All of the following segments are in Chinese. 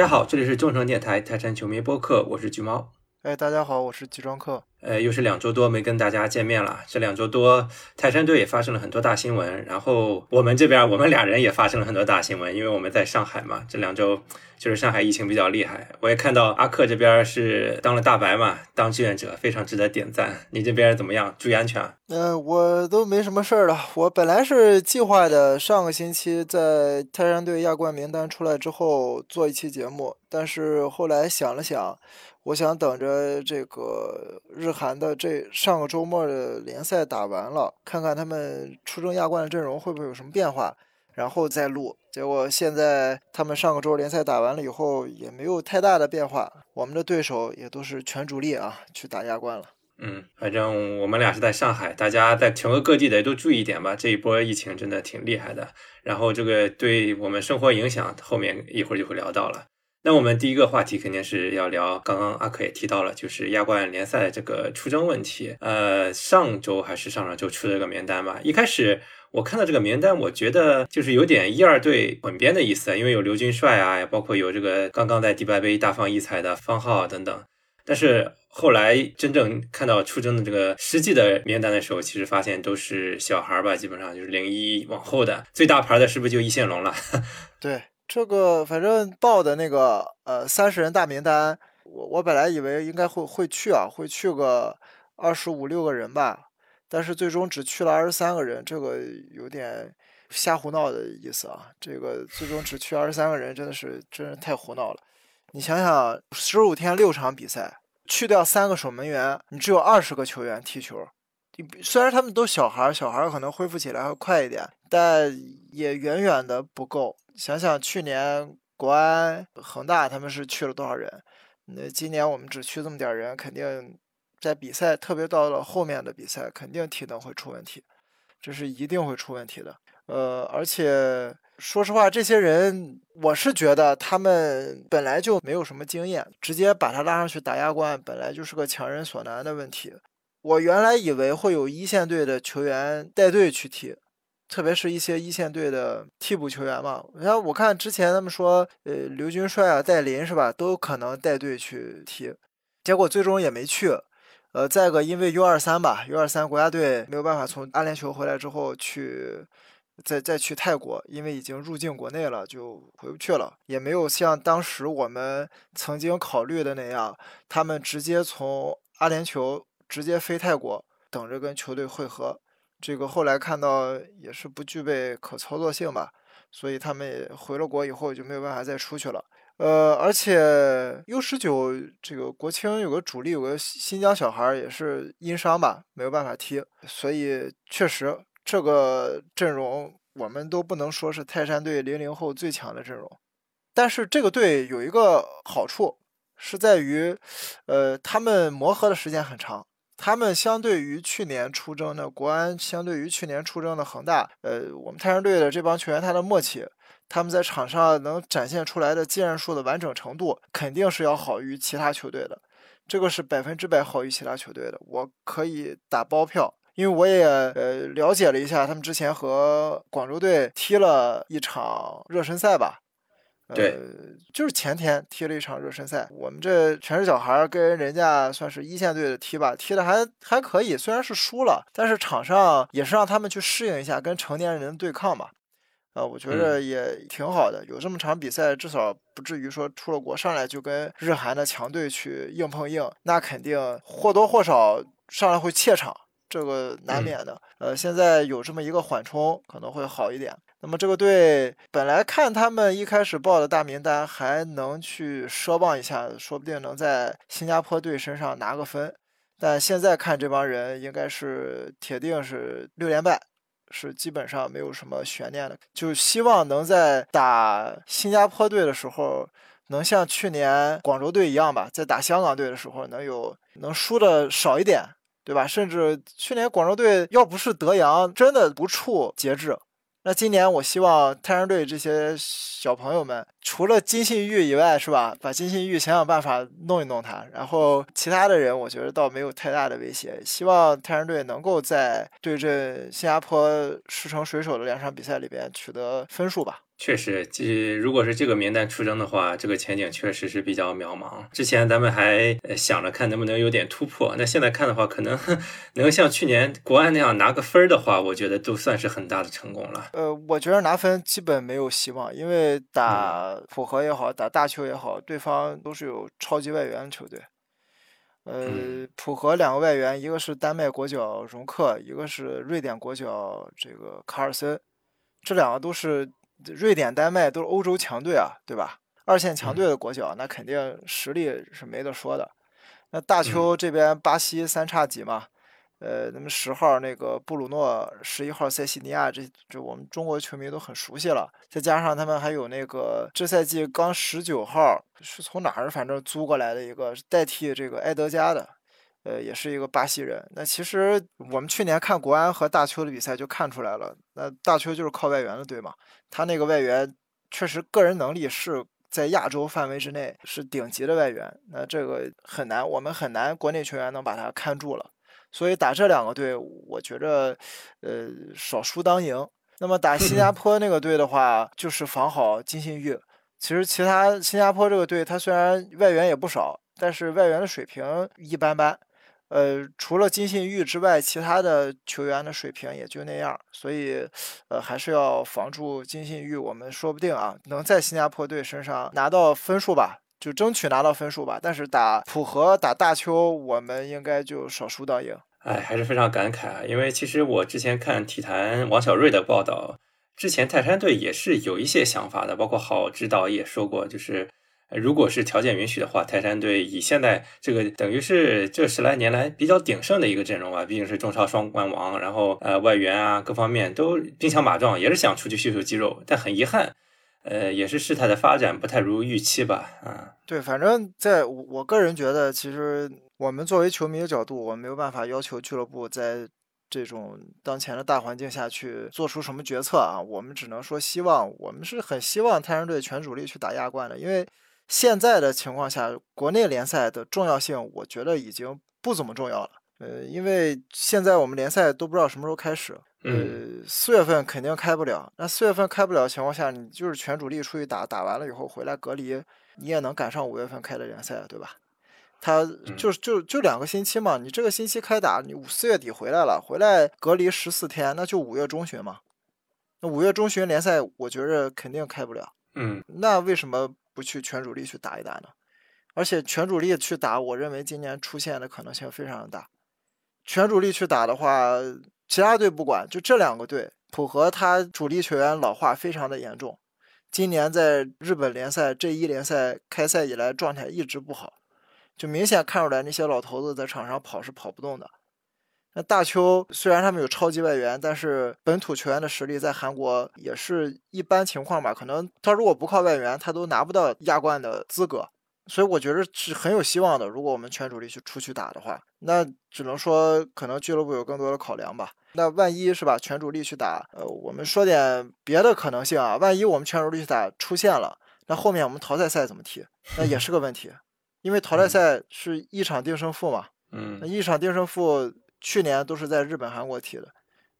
大家好，这里是众诚电台泰山球迷播客，我是橘猫。哎，大家好，我是集装客。呃，又是两周多没跟大家见面了。这两周多，泰山队也发生了很多大新闻，然后我们这边我们俩人也发生了很多大新闻，因为我们在上海嘛。这两周就是上海疫情比较厉害，我也看到阿克这边是当了大白嘛，当志愿者非常值得点赞。你这边怎么样？注意安全。嗯，我都没什么事儿了。我本来是计划的上个星期在泰山队亚冠名单出来之后做一期节目，但是后来想了想。我想等着这个日韩的这上个周末的联赛打完了，看看他们出征亚冠的阵容会不会有什么变化，然后再录。结果现在他们上个周联赛打完了以后也没有太大的变化，我们的对手也都是全主力啊去打亚冠了。嗯，反正我们俩是在上海，大家在全国各地的都注意一点吧。这一波疫情真的挺厉害的，然后这个对我们生活影响，后面一会儿就会聊到了。那我们第一个话题肯定是要聊，刚刚阿克也提到了，就是亚冠联赛这个出征问题。呃，上周还是上上周出了个名单吧。一开始我看到这个名单，我觉得就是有点一二队混编的意思，因为有刘军帅啊，包括有这个刚刚在迪拜杯大放异彩的方浩等等。但是后来真正看到出征的这个实际的名单的时候，其实发现都是小孩吧，基本上就是零一往后的，最大牌的是不是就易线龙了？对。这个反正报的那个呃三十人大名单，我我本来以为应该会会去啊，会去个二十五六个人吧，但是最终只去了二十三个人，这个有点瞎胡闹的意思啊。这个最终只去二十三个人，真的是真是太胡闹了。你想想，十五天六场比赛，去掉三个守门员，你只有二十个球员踢球。虽然他们都小孩儿，小孩儿可能恢复起来会快一点，但也远远的不够。想想去年国安、恒大他们是去了多少人？那今年我们只去这么点人，肯定在比赛，特别到了后面的比赛，肯定体能会出问题，这是一定会出问题的。呃，而且说实话，这些人我是觉得他们本来就没有什么经验，直接把他拉上去打亚冠，本来就是个强人所难的问题。我原来以为会有一线队的球员带队去踢。特别是一些一线队的替补球员嘛，然后，我看之前他们说，呃，刘军帅啊、戴林是吧，都有可能带队去踢，结果最终也没去。呃，再个，因为 U 二三吧，U 二三国家队没有办法从阿联酋回来之后去，再再去泰国，因为已经入境国内了，就回不去了，也没有像当时我们曾经考虑的那样，他们直接从阿联酋直接飞泰国，等着跟球队会合。这个后来看到也是不具备可操作性吧，所以他们也回了国以后就没有办法再出去了。呃，而且 U 十九这个国青有个主力，有个新疆小孩也是因伤吧，没有办法踢，所以确实这个阵容我们都不能说是泰山队零零后最强的阵容。但是这个队有一个好处是在于，呃，他们磨合的时间很长。他们相对于去年出征的国安，相对于去年出征的恒大，呃，我们泰山队的这帮球员，他的默契，他们在场上能展现出来的技术的完整程度，肯定是要好于其他球队的，这个是百分之百好于其他球队的，我可以打包票，因为我也呃了解了一下，他们之前和广州队踢了一场热身赛吧。对，就是前天踢了一场热身赛，我们这全是小孩跟人家算是一线队的踢吧，踢的还还可以，虽然是输了，但是场上也是让他们去适应一下跟成年人对抗嘛，啊，我觉得也挺好的，有这么场比赛，至少不至于说出了国上来就跟日韩的强队去硬碰硬，那肯定或多或少上来会怯场，这个难免的。呃，现在有这么一个缓冲，可能会好一点。那么这个队本来看他们一开始报的大名单还能去奢望一下，说不定能在新加坡队身上拿个分，但现在看这帮人应该是铁定是六连败，是基本上没有什么悬念的。就希望能在打新加坡队的时候，能像去年广州队一样吧，在打香港队的时候能有能输的少一点，对吧？甚至去年广州队要不是德阳真的不处节制。那今年我希望泰山队这些小朋友们，除了金信玉以外，是吧？把金信玉想想办法弄一弄他，然后其他的人，我觉得倒没有太大的威胁。希望泰山队能够在对阵新加坡狮城水手的两场比赛里边取得分数吧。确实，这如果是这个名单出征的话，这个前景确实是比较渺茫。之前咱们还想着看能不能有点突破，那现在看的话，可能能像去年国安那样拿个分儿的话，我觉得都算是很大的成功了。呃，我觉得拿分基本没有希望，因为打浦和也好，打大邱也好，对方都是有超级外援的球队。呃，浦和两个外援，一个是丹麦国脚容克，一个是瑞典国脚这个卡尔森，这两个都是。瑞典、丹麦都是欧洲强队啊，对吧？二线强队的国脚，那肯定实力是没得说的。那大邱这边巴西三叉戟嘛，呃，那么十号那个布鲁诺，十一号塞西尼亚，这这我们中国球迷都很熟悉了。再加上他们还有那个这赛季刚十九号是从哪儿反正租过来的一个代替这个埃德加的。呃，也是一个巴西人。那其实我们去年看国安和大邱的比赛就看出来了，那大邱就是靠外援的队嘛。他那个外援确实个人能力是在亚洲范围之内是顶级的外援。那这个很难，我们很难国内球员能把他看住了。所以打这两个队，我觉着呃少输当赢。那么打新加坡那个队的话，就是防好金信玉。其实其他新加坡这个队，他虽然外援也不少，但是外援的水平一般般。呃，除了金信玉之外，其他的球员的水平也就那样，所以，呃，还是要防住金信玉。我们说不定啊，能在新加坡队身上拿到分数吧，就争取拿到分数吧。但是打浦和、打大邱，我们应该就少输到赢。哎，还是非常感慨啊，因为其实我之前看体坛王小瑞的报道，之前泰山队也是有一些想法的，包括郝指导也说过，就是。如果是条件允许的话，泰山队以现在这个等于是这十来年来比较鼎盛的一个阵容啊，毕竟是中超双冠王，然后呃外援啊各方面都兵强马壮，也是想出去秀秀肌肉。但很遗憾，呃，也是事态的发展不太如预期吧。啊，对，反正在我个人觉得，其实我们作为球迷的角度，我没有办法要求俱乐部在这种当前的大环境下去做出什么决策啊。我们只能说希望，我们是很希望泰山队全主力去打亚冠的，因为。现在的情况下，国内联赛的重要性，我觉得已经不怎么重要了。呃，因为现在我们联赛都不知道什么时候开始。呃，四月份肯定开不了。那四月份开不了的情况下，你就是全主力出去打，打完了以后回来隔离，你也能赶上五月份开的联赛，对吧？他就就就两个星期嘛，你这个星期开打，你五四月底回来了，回来隔离十四天，那就五月中旬嘛。那五月中旬联赛，我觉着肯定开不了。嗯，那为什么？不去全主力去打一打呢？而且全主力去打，我认为今年出现的可能性非常的大。全主力去打的话，其他队不管，就这两个队，浦和他主力球员老化非常的严重。今年在日本联赛这一联赛开赛以来状态一直不好，就明显看出来那些老头子在场上跑是跑不动的。那大邱虽然他们有超级外援，但是本土球员的实力在韩国也是一般情况吧。可能他如果不靠外援，他都拿不到亚冠的资格。所以我觉得是很有希望的。如果我们全主力去出去打的话，那只能说可能俱乐部有更多的考量吧。那万一是吧，全主力去打，呃，我们说点别的可能性啊。万一我们全主力去打出现了，那后面我们淘汰赛怎么踢？那也是个问题，因为淘汰赛是一场定胜负嘛。嗯，那一场定胜负。去年都是在日本、韩国踢的，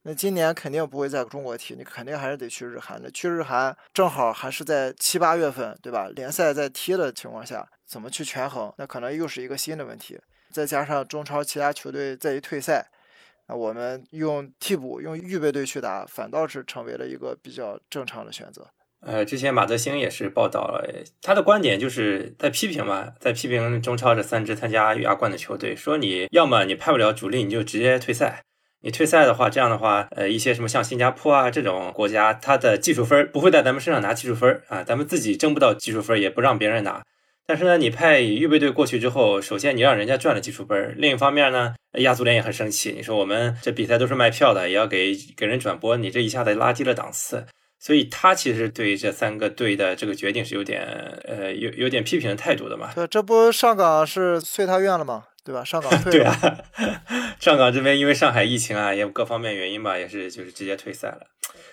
那今年肯定不会在中国踢，你肯定还是得去日韩的。去日韩正好还是在七八月份，对吧？联赛在踢的情况下，怎么去权衡？那可能又是一个新的问题。再加上中超其他球队再一退赛，那我们用替补、用预备队去打，反倒是成为了一个比较正常的选择。呃，之前马德兴也是报道了，他的观点就是在批评嘛，在批评中超这三支参加亚冠的球队，说你要么你派不了主力，你就直接退赛。你退赛的话，这样的话，呃，一些什么像新加坡啊这种国家，他的技术分不会在咱们身上拿技术分啊，咱们自己争不到技术分，也不让别人拿。但是呢，你派预备队过去之后，首先你让人家赚了技术分，另一方面呢，亚足联也很生气，你说我们这比赛都是卖票的，也要给给人转播，你这一下子拉低了档次。所以他其实对这三个队的这个决定是有点呃有有点批评的态度的嘛？对，这不上港是遂他愿了吗？对吧？上港 退对啊，上岗这边因为上海疫情啊，也有各方面原因吧，也是就是直接退赛了。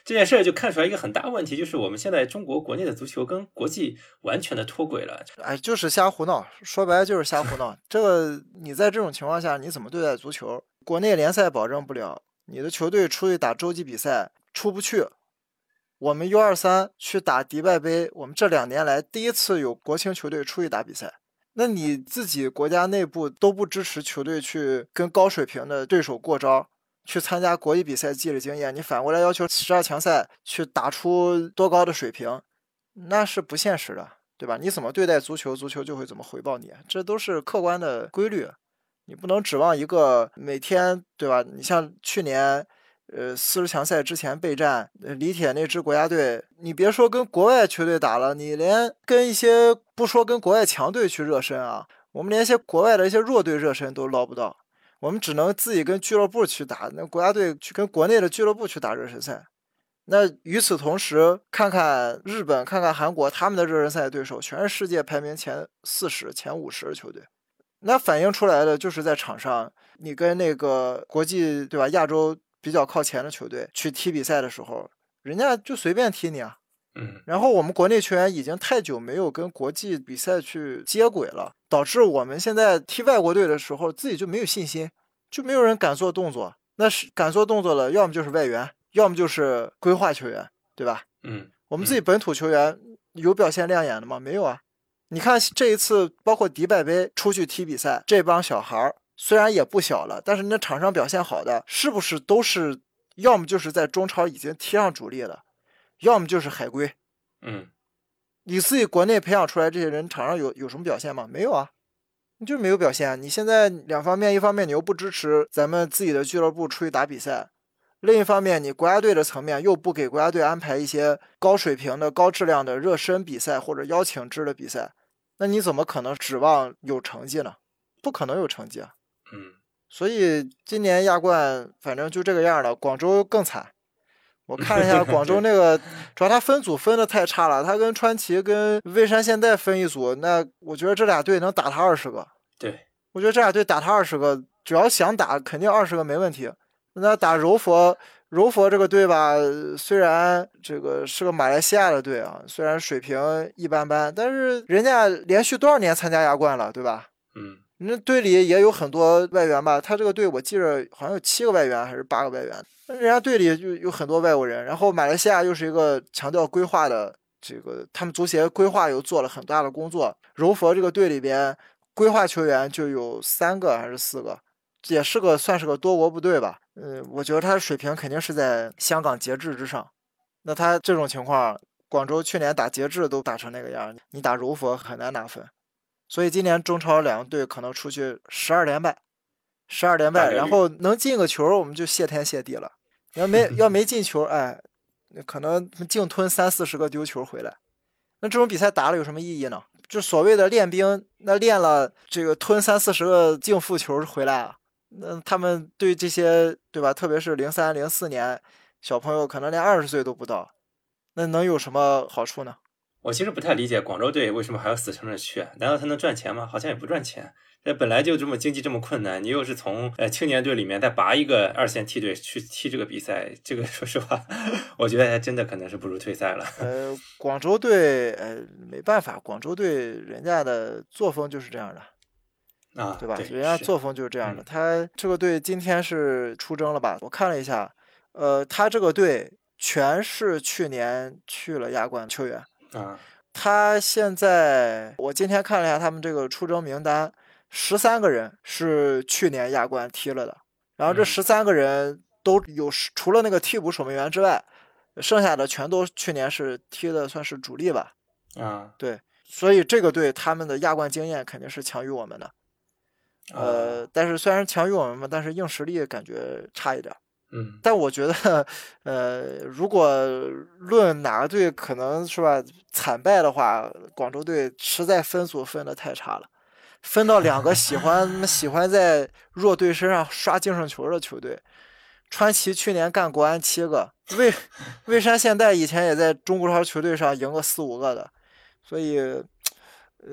这件事就看出来一个很大问题，就是我们现在中国国内的足球跟国际完全的脱轨了。哎，就是瞎胡闹，说白了就是瞎胡闹。这个你在这种情况下你怎么对待足球？国内联赛保证不了，你的球队出去打洲际比赛出不去。我们 U 二三去打迪拜杯，我们这两年来第一次有国青球队出去打比赛。那你自己国家内部都不支持球队去跟高水平的对手过招，去参加国际比赛积累经验，你反过来要求十二强赛去打出多高的水平，那是不现实的，对吧？你怎么对待足球，足球就会怎么回报你，这都是客观的规律。你不能指望一个每天，对吧？你像去年。呃，四十强赛之前备战，李铁那支国家队，你别说跟国外球队打了，你连跟一些不说跟国外强队去热身啊，我们连一些国外的一些弱队热身都捞不到，我们只能自己跟俱乐部去打，那国家队去跟国内的俱乐部去打热身赛。那与此同时，看看日本，看看韩国，他们的热身赛对手全是世界排名前四十、前五十的球队，那反映出来的就是在场上，你跟那个国际，对吧？亚洲。比较靠前的球队去踢比赛的时候，人家就随便踢你啊。嗯，然后我们国内球员已经太久没有跟国际比赛去接轨了，导致我们现在踢外国队的时候自己就没有信心，就没有人敢做动作。那是敢做动作的，要么就是外援，要么就是规划球员，对吧？嗯，我们自己本土球员有表现亮眼的吗？没有啊。你看这一次，包括迪拜杯出去踢比赛，这帮小孩儿。虽然也不小了，但是那场上表现好的，是不是都是要么就是在中超已经踢上主力了，要么就是海归？嗯，你自己国内培养出来这些人，场上有有什么表现吗？没有啊，你就没有表现。你现在两方面，一方面你又不支持咱们自己的俱乐部出去打比赛，另一方面你国家队的层面又不给国家队安排一些高水平的、高质量的热身比赛或者邀请制的比赛，那你怎么可能指望有成绩呢？不可能有成绩啊！嗯，所以今年亚冠反正就这个样了。广州更惨，我看了一下广州 那个，主要他分组分的太差了。他跟川崎、跟蔚山现代分一组，那我觉得这俩队能打他二十个。对，我觉得这俩队打他二十个，只要想打，肯定二十个没问题。那打柔佛，柔佛这个队吧，虽然这个是个马来西亚的队啊，虽然水平一般般，但是人家连续多少年参加亚冠了，对吧？嗯。那队里也有很多外援吧？他这个队我记着好像有七个外援还是八个外援。那人家队里就有很多外国人。然后马来西亚又是一个强调规划的，这个他们足协规划又做了很大的工作。柔佛这个队里边规划球员就有三个还是四个，也是个算是个多国部队吧。嗯，我觉得他的水平肯定是在香港节制之上。那他这种情况，广州去年打节制都打成那个样，你打柔佛很难拿分。所以今年中超两个队可能出去十二连败，十二连败，然后能进个球，我们就谢天谢地了。要没 要没进球，哎，可能净吞三四十个丢球回来。那这种比赛打了有什么意义呢？就所谓的练兵，那练了这个吞三四十个净负球回来啊，那他们对这些对吧？特别是零三零四年小朋友，可能连二十岁都不到，那能有什么好处呢？我其实不太理解广州队为什么还要死撑着去？难道他能赚钱吗？好像也不赚钱。那本来就这么经济这么困难，你又是从呃青年队里面再拔一个二线梯队去踢这个比赛，这个 说实话，我觉得还真的可能是不如退赛了。呃，广州队呃没办法，广州队人家的作风就是这样的啊，对吧？人家作风就是这样的。他这个队今天是出征了吧？我看了一下，呃，他这个队全是去年去了亚冠球员。啊，他现在我今天看了一下他们这个出征名单，十三个人是去年亚冠踢了的，然后这十三个人都有，除了那个替补守门员之外，剩下的全都去年是踢的算是主力吧。啊，对，所以这个队他们的亚冠经验肯定是强于我们的，呃，但是虽然强于我们嘛，但是硬实力感觉差一点。但我觉得，呃，如果论哪个队可能是吧惨败的话，广州队实在分组分的太差了，分到两个喜欢喜欢在弱队身上刷净胜球的球队。川崎去年干国安七个，蔚蔚山现代以前也在中国超球队上赢个四五个的，所以，呃，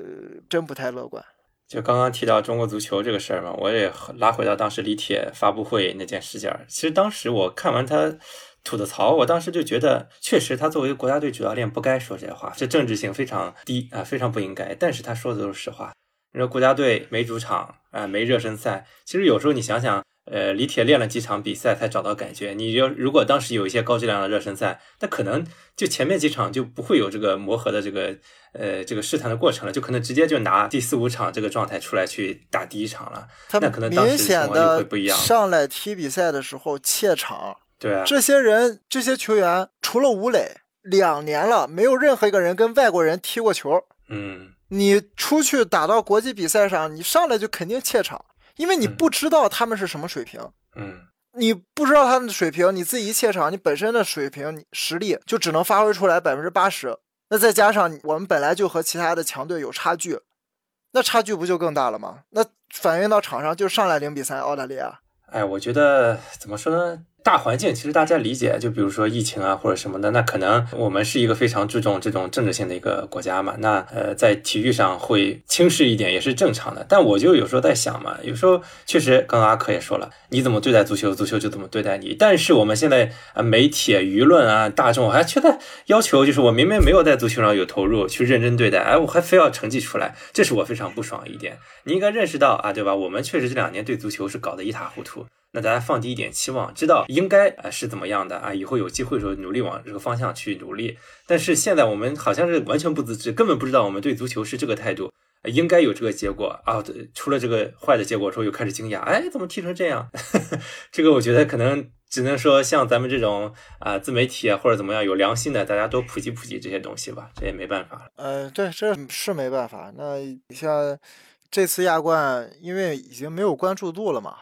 真不太乐观。就刚刚提到中国足球这个事儿嘛，我也拉回到当时李铁发布会那件事件儿。其实当时我看完他吐的槽，我当时就觉得，确实他作为国家队主教练不该说这些话，这政治性非常低啊，非常不应该。但是他说的都是实话。你说国家队没主场啊，没热身赛，其实有时候你想想，呃，李铁练了几场比赛才找到感觉。你要如果当时有一些高质量的热身赛，那可能就前面几场就不会有这个磨合的这个呃这个试探的过程了，就可能直接就拿第四五场这个状态出来去打第一场了。那可能当时情况就会不一样。上来踢比赛的时候怯场，对啊，这些人这些球员除了吴磊，两年了没有任何一个人跟外国人踢过球。嗯，你出去打到国际比赛上，你上来就肯定怯场。因为你不知道他们是什么水平，嗯，你不知道他们的水平，你自己一怯场，你本身的水平实力就只能发挥出来百分之八十，那再加上我们本来就和其他的强队有差距，那差距不就更大了吗？那反映到场上就上来零比三澳大利亚。哎，我觉得怎么说呢？大环境其实大家理解，就比如说疫情啊或者什么的，那可能我们是一个非常注重这种政治性的一个国家嘛，那呃在体育上会轻视一点也是正常的。但我就有时候在想嘛，有时候确实，刚刚阿克也说了，你怎么对待足球，足球就怎么对待你。但是我们现在啊媒体、舆论啊、大众还却在要求，就是我明明没有在足球上有投入，去认真对待，哎，我还非要成绩出来，这是我非常不爽一点。你应该认识到啊，对吧？我们确实这两年对足球是搞得一塌糊涂。那大家放低一点期望，知道应该啊是怎么样的啊，以后有机会的时候努力往这个方向去努力。但是现在我们好像是完全不自知，根本不知道我们对足球是这个态度，应该有这个结果啊。对出了这个坏的结果之后，又开始惊讶，哎，怎么踢成这样？这个我觉得可能只能说像咱们这种啊自媒体啊或者怎么样有良心的，大家多普及普及这些东西吧，这也没办法。呃，对，这是没办法。那像这次亚冠，因为已经没有关注度了嘛。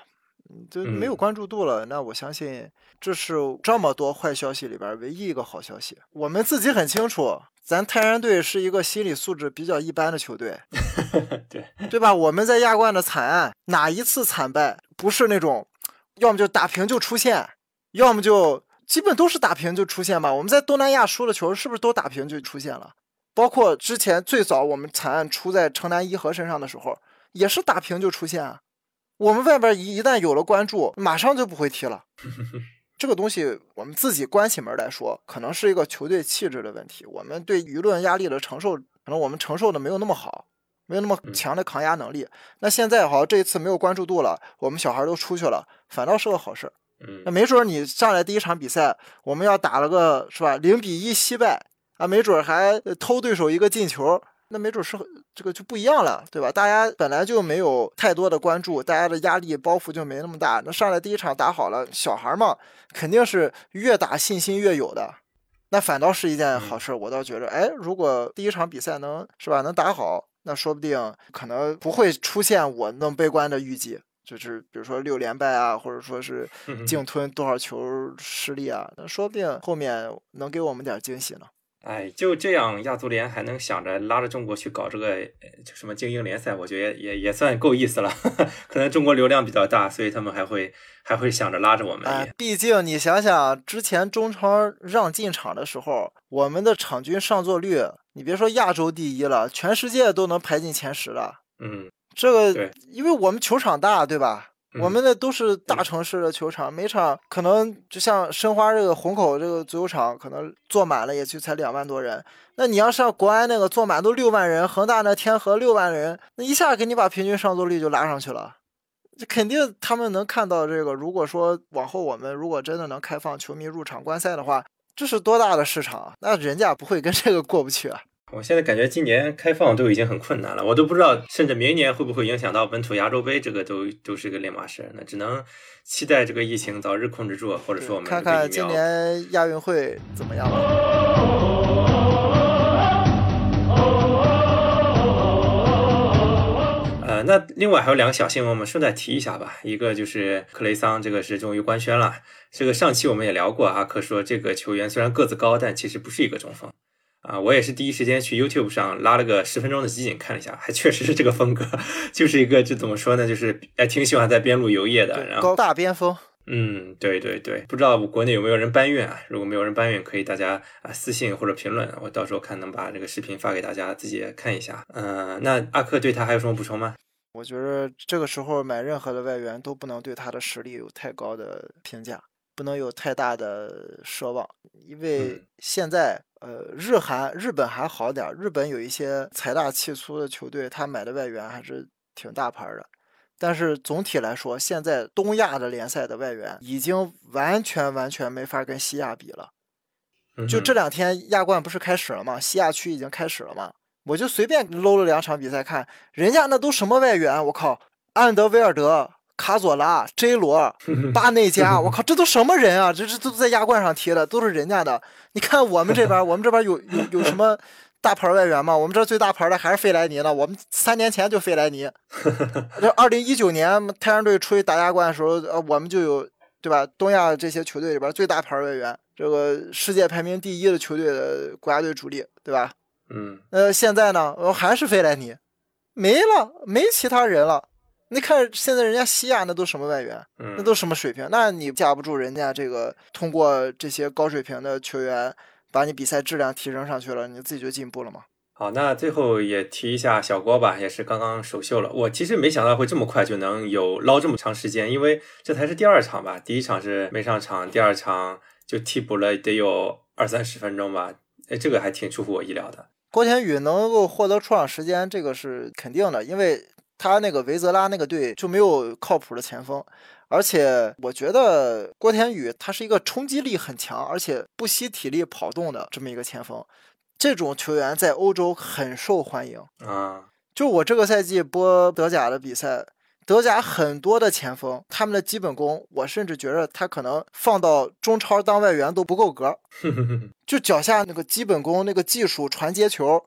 就没有关注度了，那我相信这是这么多坏消息里边唯一一个好消息。我们自己很清楚，咱泰山队是一个心理素质比较一般的球队，对对吧？我们在亚冠的惨案，哪一次惨败不是那种，要么就打平就出线，要么就基本都是打平就出现吧？我们在东南亚输的球是不是都打平就出现了？包括之前最早我们惨案出在城南一和身上的时候，也是打平就出现啊。我们外边一一旦有了关注，马上就不会踢了。这个东西，我们自己关起门来说，可能是一个球队气质的问题。我们对舆论压力的承受，可能我们承受的没有那么好，没有那么强的抗压能力。那现在好，这一次没有关注度了，我们小孩都出去了，反倒是个好事。那没准你上来第一场比赛，我们要打了个是吧，零比一惜败啊，没准还偷对手一个进球。那没准是这个就不一样了，对吧？大家本来就没有太多的关注，大家的压力包袱就没那么大。那上来第一场打好了，小孩嘛，肯定是越打信心越有的，那反倒是一件好事。我倒觉着，哎，如果第一场比赛能是吧，能打好，那说不定可能不会出现我那么悲观的预计，就是比如说六连败啊，或者说是净吞多少球失利啊，那说不定后面能给我们点惊喜呢。哎，就这样，亚足联还能想着拉着中国去搞这个什么精英联赛，我觉得也也算够意思了。可能中国流量比较大，所以他们还会还会想着拉着我们。哎，毕竟你想想，之前中超让进场的时候，我们的场均上座率，你别说亚洲第一了，全世界都能排进前十了。嗯，这个，因为我们球场大，对吧？我们那都是大城市的球场，每场可能就像申花这个虹口这个足球场，可能坐满了也就才两万多人。那你要像国安那个坐满都六万人，恒大那天河六万人，那一下给你把平均上座率就拉上去了。这肯定他们能看到这个。如果说往后我们如果真的能开放球迷入场观赛的话，这是多大的市场？那人家不会跟这个过不去啊。我现在感觉今年开放都已经很困难了，我都不知道，甚至明年会不会影响到本土亚洲杯，这个都都是个两码事。那只能期待这个疫情早日控制住，或者说我们看看今年亚运会怎么样了。呃，那另外还有两个小新闻，我们顺带提一下吧。一个就是克雷桑，这个是终于官宣了。这个上期我们也聊过，阿克说这个球员虽然个子高，但其实不是一个中锋。啊，我也是第一时间去 YouTube 上拉了个十分钟的集锦看了一下，还确实是这个风格，就是一个就怎么说呢，就是哎挺喜欢在边路游曳的，然后高大边锋。嗯，对对对，不知道国内有没有人搬运啊？如果没有人搬运，可以大家啊私信或者评论，我到时候看能把这个视频发给大家自己看一下。嗯，那阿克对他还有什么补充吗？我觉得这个时候买任何的外援都不能对他的实力有太高的评价，不能有太大的奢望，因为现在。呃，日韩日本还好点儿，日本有一些财大气粗的球队，他买的外援还是挺大牌的。但是总体来说，现在东亚的联赛的外援已经完全完全没法跟西亚比了。就这两天亚冠不是开始了吗？西亚区已经开始了吗？我就随便搂了两场比赛看，人家那都什么外援？我靠，安德威尔德、卡佐拉、J 罗、巴内加，我靠，这都什么人啊？这这都在亚冠上踢的，都是人家的。你看我们这边，我们这边有有有什么大牌外援吗？我们这最大牌的还是费莱尼呢。我们三年前就费莱尼。这二零一九年太阳队出去打亚冠的时候，呃，我们就有对吧？东亚这些球队里边最大牌外援，这个世界排名第一的球队的国家队主力，对吧？嗯，呃，现在呢，还是费莱尼，没了，没其他人了。你看现在人家西亚那都什么外援，那都什么水平？那你架不住人家这个通过这些高水平的球员，把你比赛质量提升上去了，你自己就进步了嘛。好，那最后也提一下小郭吧，也是刚刚首秀了。我其实没想到会这么快就能有捞这么长时间，因为这才是第二场吧，第一场是没上场，第二场就替补了，得有二三十分钟吧。哎，这个还挺出乎我意料的。郭天宇能够获得出场时间，这个是肯定的，因为他那个维泽拉那个队就没有靠谱的前锋，而且我觉得郭天宇他是一个冲击力很强，而且不惜体力跑动的这么一个前锋，这种球员在欧洲很受欢迎啊。就我这个赛季播德甲的比赛。德甲很多的前锋，他们的基本功，我甚至觉得他可能放到中超当外援都不够格。就脚下那个基本功、那个技术、传接球，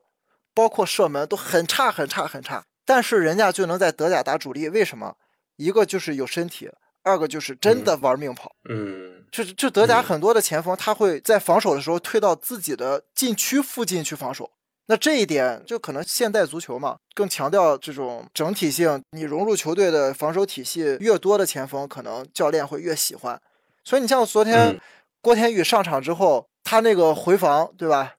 包括射门都很差、很差、很差。但是人家就能在德甲打主力，为什么？一个就是有身体，二个就是真的玩命跑。嗯，就是就德甲很多的前锋，他会在防守的时候退到自己的禁区附近去防守。那这一点就可能现代足球嘛，更强调这种整体性。你融入球队的防守体系越多的前锋，可能教练会越喜欢。所以你像昨天郭天宇上场之后，他那个回防，对吧？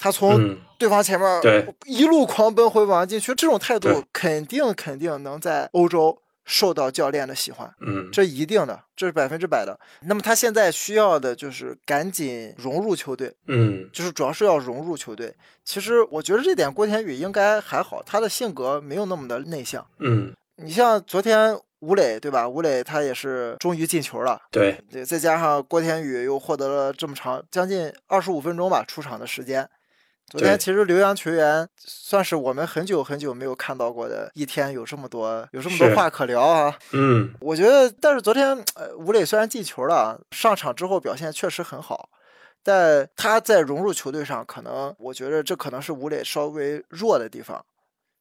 他从对方前面一路狂奔回防禁区，这种态度肯定肯定能在欧洲。受到教练的喜欢，嗯，这一定的，这是百分之百的。那么他现在需要的就是赶紧融入球队，嗯，就是主要是要融入球队。其实我觉得这点郭天宇应该还好，他的性格没有那么的内向，嗯。你像昨天吴磊对吧？吴磊他也是终于进球了，对对，再加上郭天宇又获得了这么长将近二十五分钟吧出场的时间。昨天其实留洋球员算是我们很久很久没有看到过的，一天有这么多有这么多话可聊啊。嗯，我觉得，但是昨天呃，吴磊虽然进球了，上场之后表现确实很好，但他在融入球队上，可能我觉得这可能是吴磊稍微弱的地方。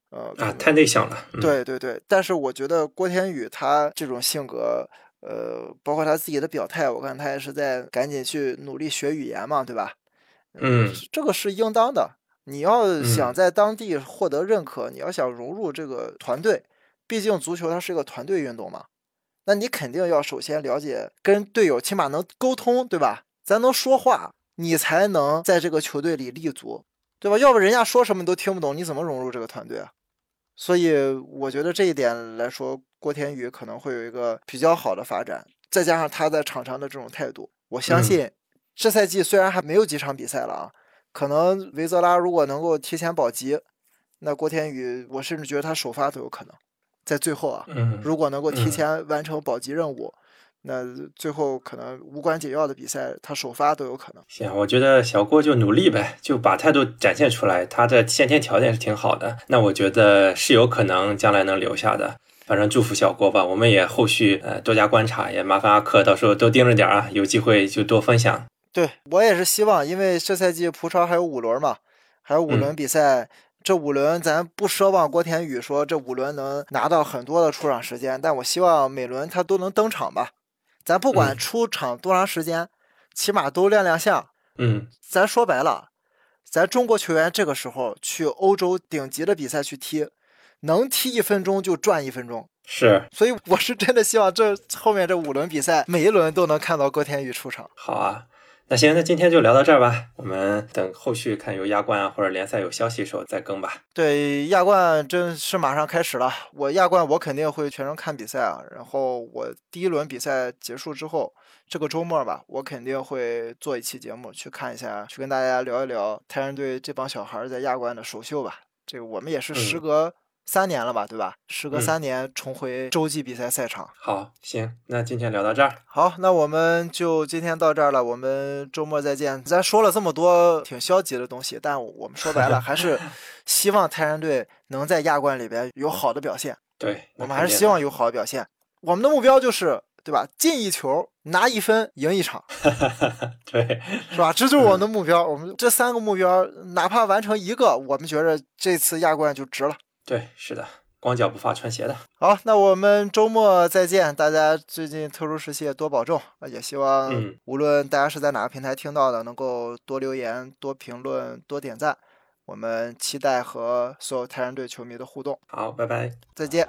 呃啊，太内向了。对对对，但是我觉得郭天宇他这种性格，呃，包括他自己的表态，我看他也是在赶紧去努力学语言嘛，对吧？嗯，这个是应当的。你要想在当地获得认可，你要想融入这个团队，毕竟足球它是一个团队运动嘛。那你肯定要首先了解跟队友，起码能沟通，对吧？咱能说话，你才能在这个球队里立足，对吧？要不人家说什么你都听不懂，你怎么融入这个团队啊？所以我觉得这一点来说，郭天宇可能会有一个比较好的发展，再加上他在场上的这种态度，我相信。这赛季虽然还没有几场比赛了啊，可能维泽拉如果能够提前保级，那郭天宇我甚至觉得他首发都有可能，在最后啊，如果能够提前完成保级任务，那最后可能无关紧要的比赛他首发都有可能。行，我觉得小郭就努力呗，就把态度展现出来，他的先天条件是挺好的，那我觉得是有可能将来能留下的。反正祝福小郭吧，我们也后续呃多加观察，也麻烦阿克到时候多盯着点啊，有机会就多分享。对我也是希望，因为这赛季葡超还有五轮嘛，还有五轮比赛，这五轮咱不奢望郭天宇说这五轮能拿到很多的出场时间，但我希望每轮他都能登场吧。咱不管出场多长时间，起码都亮亮相。嗯，咱说白了，咱中国球员这个时候去欧洲顶级的比赛去踢，能踢一分钟就赚一分钟。是，所以我是真的希望这后面这五轮比赛每一轮都能看到郭天宇出场。好啊。那行，那今天就聊到这儿吧。我们等后续看有亚冠啊或者联赛有消息的时候再更吧。对，亚冠真是马上开始了。我亚冠我肯定会全程看比赛啊。然后我第一轮比赛结束之后，这个周末吧，我肯定会做一期节目去看一下，去跟大家聊一聊泰山队这帮小孩在亚冠的首秀吧。这个我们也是时隔三年了吧，对吧？时隔嗯三年重回洲际比赛赛场。好，行，那今天聊到这儿，好，那我们就今天到这儿了，我们周末再见。咱说了这么多挺消极的东西，但我们说白了 还是希望泰山队能在亚冠里边有好的表现。对，我们还是希望有好的表现。我们的目标就是，对吧？进一球，拿一分，赢一场，对，是吧？这就是我们的目标。我们这三个目标，哪怕完成一个，我们觉着这次亚冠就值了。对，是的，光脚不怕穿鞋的。好，那我们周末再见。大家最近特殊时期也多保重啊！也希望嗯无论大家是在哪个平台听到的，能够多留言、多评论、多点赞。我们期待和所有泰山队球迷的互动。好，拜拜。再见。